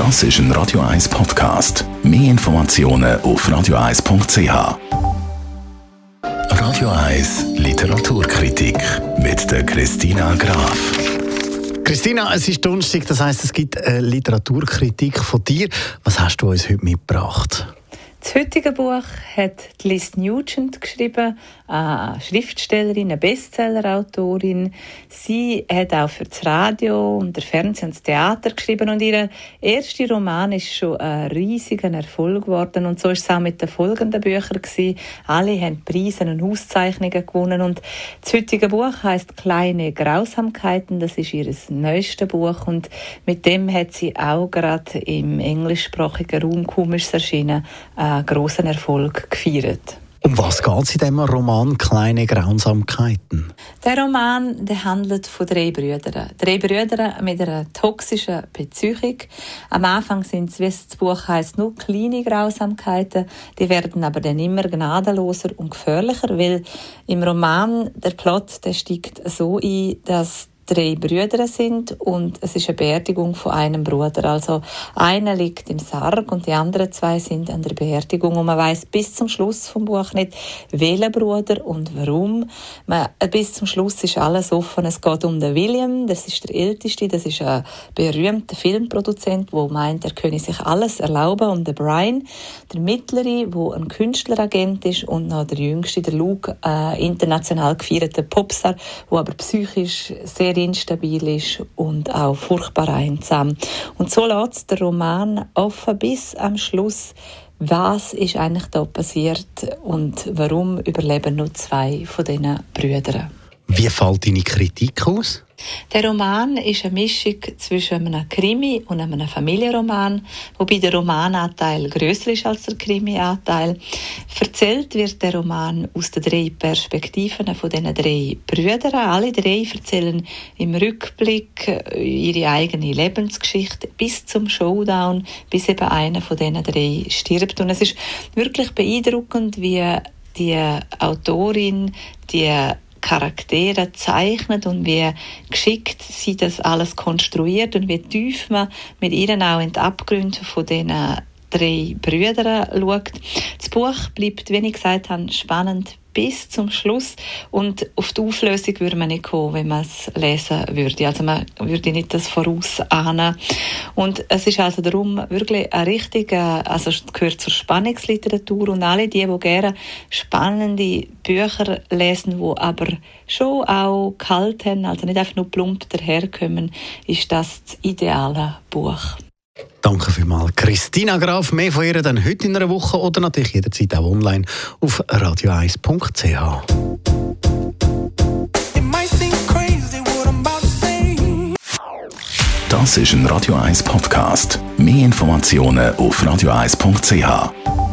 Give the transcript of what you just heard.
Das ist ein Radio 1 Podcast. Mehr Informationen auf radio1.ch. Radio 1 Literaturkritik mit der Christina Graf. Christina, es ist Donnerstag, das heißt, es gibt eine Literaturkritik von dir. Was hast du uns heute mitgebracht? Das heutige Buch hat Liz Nugent geschrieben, eine Schriftstellerin, eine Bestsellerautorin. Sie hat auch für das Radio und der Fernsehen und das Theater geschrieben und ihr erster Roman ist schon ein riesiger Erfolg geworden und so ist es auch mit den folgenden Büchern gewesen. Alle haben Preise und Auszeichnungen gewonnen und das heutige Buch heißt Kleine Grausamkeiten. Das ist ihr neuestes Buch und mit dem hat sie auch gerade im englischsprachigen Raum komisch erschienen einen grossen Erfolg gefeiert. Um was geht es in diesem Roman «Kleine Grausamkeiten»? Der Roman der handelt von drei Brüdern. Drei Brüder mit einer toxischen Beziehung. Am Anfang sind es, wie das Buch heißt, nur kleine Grausamkeiten. Die werden aber dann immer gnadenloser und gefährlicher, weil im Roman der Plot der steigt so ein, dass drei Brüder sind und es ist eine Beerdigung von einem Bruder. Also einer liegt im Sarg und die anderen zwei sind an der Beerdigung und man weiß bis zum Schluss vom Buch nicht, welcher Bruder und warum. Man, bis zum Schluss ist alles offen. Es geht um den William, das ist der Älteste, das ist ein berühmter Filmproduzent, wo meint, er könne sich alles erlauben. Und der Brian, der Mittlere, wo ein Künstleragent ist und noch der Jüngste, der Luke, äh, international gefeierter Popstar, wo aber psychisch sehr instabil ist und auch furchtbar einsam. Und so lässt der Roman offen bis am Schluss, was ist eigentlich da passiert und warum überleben nur zwei von diesen Brüdern. Wie fällt deine Kritik aus? Der Roman ist eine Mischung zwischen einem Krimi und einem Familienroman, wobei der Romananteil größer ist als der Krimianteil. Erzählt wird der Roman aus den drei Perspektiven von diesen drei Brüdern. Alle drei erzählen im Rückblick ihre eigene Lebensgeschichte bis zum Showdown, bis eben einer von diesen drei stirbt. Und es ist wirklich beeindruckend, wie die Autorin die Charaktere zeichnet und wie geschickt sie das alles konstruiert und wie tief man mit ihnen auch in die Abgründe von diesen drei Brüdern schaut. Das Buch bleibt, wie ich gesagt habe, spannend bis zum Schluss und auf die Auflösung würde man nicht kommen, wenn man es lesen würde. Also man würde nicht das vorausahnen. Und es ist also darum wirklich ein richtiger, also gehört zur Spannungsliteratur und alle die, die gerne spannende Bücher lesen, wo aber schon auch kalt also nicht einfach nur plump daherkommen, ist das das ideale Buch. Danke vielmals. Christina Graf, mehr von ihr dann heute in einer Woche oder natürlich jederzeit auch online auf radio1.ch. Das ist ein Radio 1 Podcast. Mehr Informationen auf radio1.ch.